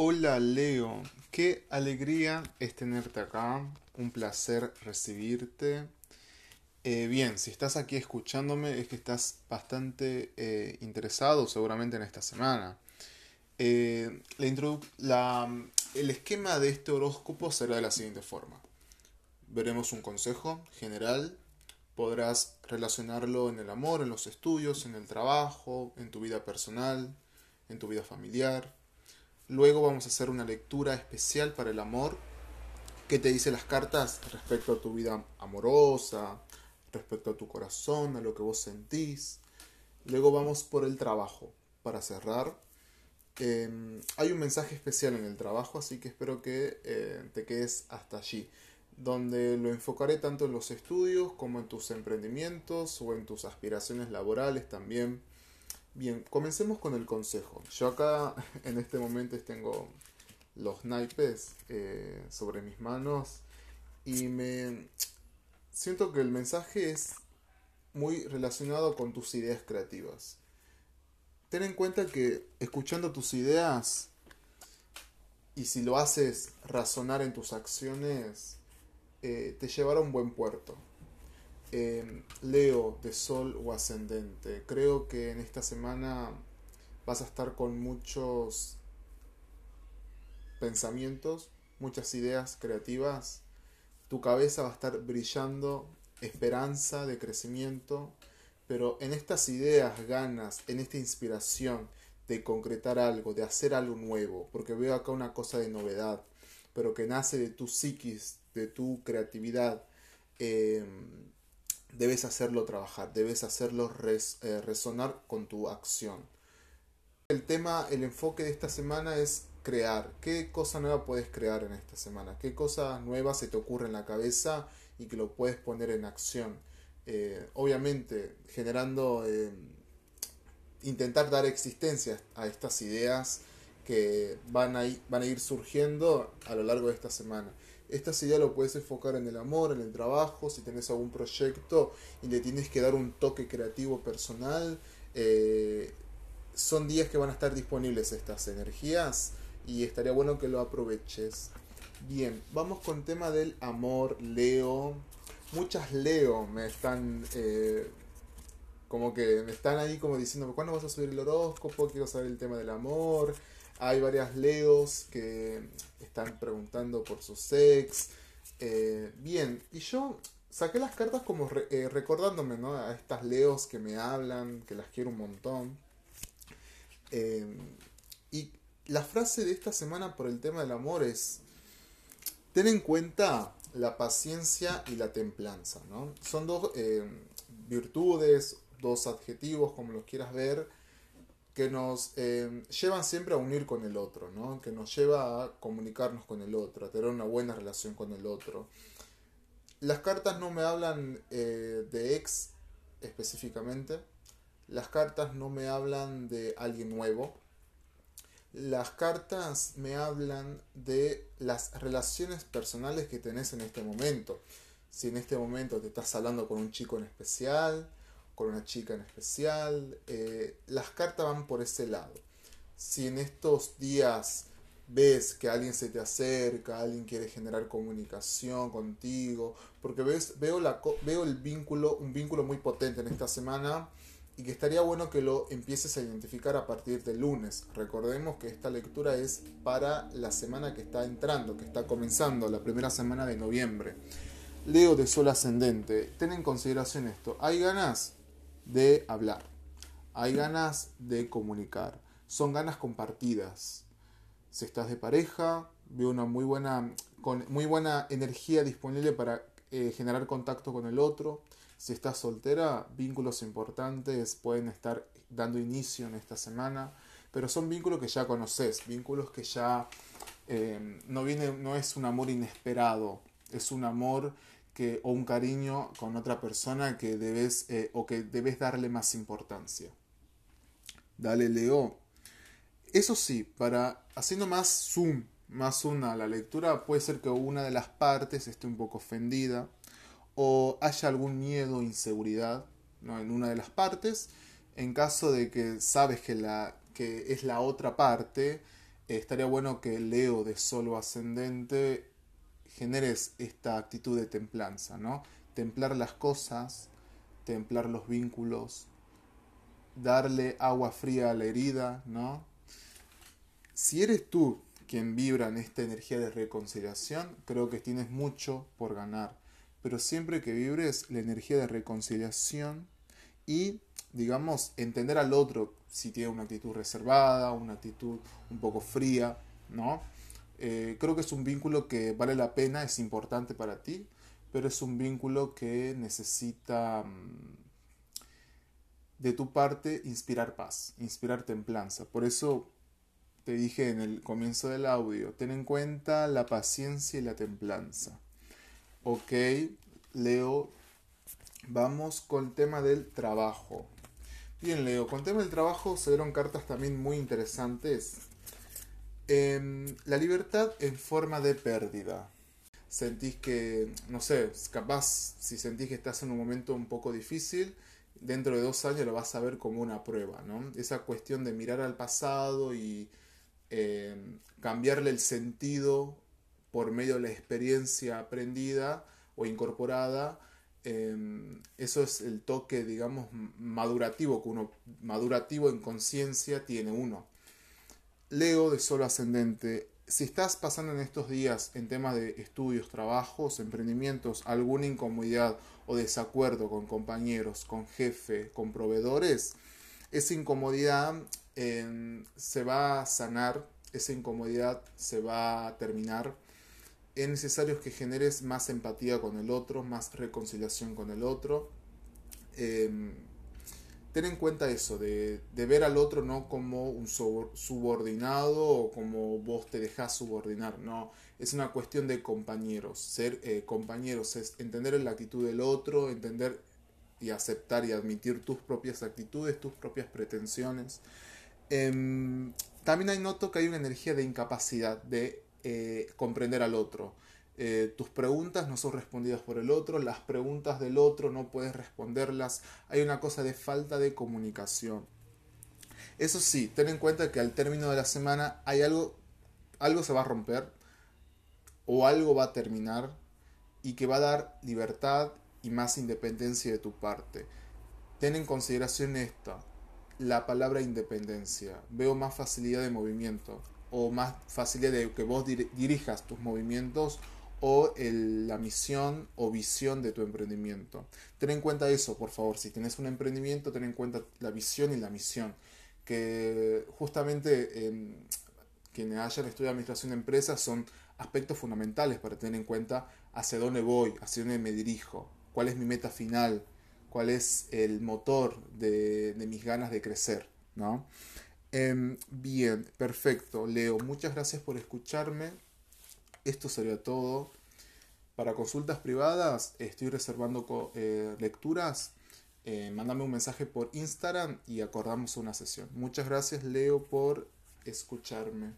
Hola Leo, qué alegría es tenerte acá, un placer recibirte. Eh, bien, si estás aquí escuchándome es que estás bastante eh, interesado seguramente en esta semana. Eh, la, el esquema de este horóscopo será de la siguiente forma. Veremos un consejo general, podrás relacionarlo en el amor, en los estudios, en el trabajo, en tu vida personal, en tu vida familiar Luego vamos a hacer una lectura especial para el amor. ¿Qué te dice las cartas respecto a tu vida amorosa, respecto a tu corazón, a lo que vos sentís? Luego vamos por el trabajo para cerrar. Em, hay un mensaje especial en el trabajo, así que espero que eh, te quedes hasta allí, donde lo enfocaré tanto en los estudios como en tus emprendimientos o en tus aspiraciones laborales también. Bien, comencemos con el consejo. Yo acá en este momento tengo los naipes eh, sobre mis manos y me siento que el mensaje es muy relacionado con tus ideas creativas. Ten en cuenta que escuchando tus ideas y si lo haces razonar en tus acciones, eh, te llevará a un buen puerto. Em, Leo de Sol o Ascendente. Creo que en esta semana vas a estar con muchos pensamientos, muchas ideas creativas. Tu cabeza va a estar brillando, esperanza de crecimiento, pero en estas ideas, ganas, en esta inspiración de concretar algo, de hacer algo nuevo, porque veo acá una cosa de novedad, pero que nace de tu psiquis, de tu creatividad. Eh, debes hacerlo trabajar, debes hacerlo eh, resonar con tu acción. El tema, el enfoque de esta semana es crear. ¿Qué cosa nueva puedes crear en esta semana? ¿Qué cosa nueva se te ocurre en la cabeza y que lo puedes poner en acción? Eh, obviamente, generando, eh, intentar dar existencia a estas ideas que van a ir surgiendo a lo largo de esta semana. Esta idea lo puedes enfocar en el amor, en el trabajo, si tenés algún proyecto y le tienes que dar un toque creativo personal. Eh, son días que van a estar disponibles estas energías y estaría bueno que lo aproveches. Bien, vamos con tema del amor, Leo. Muchas Leo me están... Eh, como que me están ahí como diciendo, ¿cuándo vas a subir el horóscopo? Quiero saber el tema del amor. Hay varias Leos que están preguntando por su sex. Eh, bien, y yo saqué las cartas como eh, recordándome a estas Leos que me hablan, que las quiero un montón. Eh, y la frase de esta semana por el tema del amor es, ten en cuenta la paciencia y la templanza. ¿no? Son dos virtudes, dos adjetivos, como los quieras ver, que nos eh, llevan siempre a unir con el otro, ¿no? que nos lleva a comunicarnos con el otro, a tener una buena relación con el otro. Las cartas no me hablan eh, de ex específicamente, las cartas no me hablan de alguien nuevo, las cartas me hablan de las relaciones personales que tenés en este momento. Si en este momento te estás hablando con un chico en especial, con una chica en especial. Eh, las cartas van por ese lado. Si en estos días ves que alguien se te acerca, alguien quiere generar comunicación contigo, porque ves, veo, la, veo el vínculo, un vínculo muy potente en esta semana y que estaría bueno que lo empieces a identificar a partir del lunes. Recordemos que esta lectura es para la semana que está entrando, que está comenzando, la primera semana de noviembre. Leo de Sol Ascendente, ten en consideración esto. ¿Hay ganas? De hablar, hay ganas de comunicar, son ganas compartidas. Si estás de pareja, veo una muy buena, con muy buena energía disponible para eh, generar contacto con el otro. Si estás soltera, vínculos importantes pueden estar dando inicio en esta semana, pero son vínculos que ya conoces, vínculos que ya eh, no, viene, no es un amor inesperado, es un amor o un cariño con otra persona que debes eh, o que debes darle más importancia. Dale, Leo. Eso sí, para haciendo más zoom, más una a la lectura, puede ser que una de las partes esté un poco ofendida o haya algún miedo o inseguridad en una de las partes. En caso de que sabes que, la, que es la otra parte, estaría bueno que Leo de solo ascendente generes esta actitud de templanza, ¿no? Templar las cosas, templar los vínculos, darle agua fría a la herida, ¿no? Si eres tú quien vibra en esta energía de reconciliación, creo que tienes mucho por ganar. Pero siempre que vibres la energía de reconciliación y, digamos, entender al otro si tiene una actitud reservada, una actitud un poco fría, ¿no? Eh, creo que es un vínculo que vale la pena, es importante para ti, pero es un vínculo que necesita mm, de tu parte inspirar paz, inspirar templanza. Por eso te dije en el comienzo del audio, ten en cuenta la paciencia y la templanza. Ok, Leo, vamos con el tema del trabajo. Bien, Leo, con el tema del trabajo se dieron cartas también muy interesantes. Em, la libertad en forma de pérdida. Sentís que, no sé, capaz si sentís que estás en un momento un poco difícil, dentro de dos años lo vas a ver como una prueba, ¿no? Esa cuestión de mirar al pasado y em, cambiarle el sentido por medio de la experiencia aprendida o incorporada, em, eso es el toque, digamos, madurativo que uno, madurativo en conciencia tiene uno. Leo de solo ascendente, si estás pasando en estos días en temas de estudios, trabajos, emprendimientos, alguna incomodidad o desacuerdo con compañeros, con jefe, con proveedores, esa incomodidad em, se va a sanar, esa incomodidad se va a terminar. Es necesario que generes más empatía con el otro, más reconciliación con el otro. Em, ten en cuenta eso, de, ver al otro no como un subordinado o como vos te dejás subordinar, no, es una cuestión de compañeros, ser eh, compañeros entender la actitud del otro, entender y aceptar y admitir tus propias actitudes, tus propias pretensiones. Em, también hay noto que hay una energía de incapacidad de eh, comprender al otro. Eh, tus preguntas no son respondidas por el otro, las preguntas del otro no puedes responderlas, hay una cosa de falta de comunicación. Eso sí, ten en cuenta que al término de la semana hay algo, algo se va a romper o algo va a terminar y que va a dar libertad y más independencia de tu parte. Ten en consideración esta, la palabra independencia. Veo más facilidad de movimiento o más facilidad de que vos dirijas tus movimientos o la misión o visión de tu emprendimiento. Ten en cuenta eso, por favor. Si tienes un emprendimiento, ten en cuenta la visión y la misión. Que justamente eh, quienes hayan estudiado administración de empresas son aspectos fundamentales para tener en cuenta hacia dónde voy, hacia dónde me dirijo, cuál es mi meta final, cuál es el motor de, mis ganas de crecer. ¿no? Em, bien, perfecto. Leo, muchas gracias por escucharme. Esto sería todo. Para consultas privadas estoy reservando eh, lecturas. Eh, mándame un mensaje por Instagram y acordamos una sesión. Muchas gracias Leo por escucharme.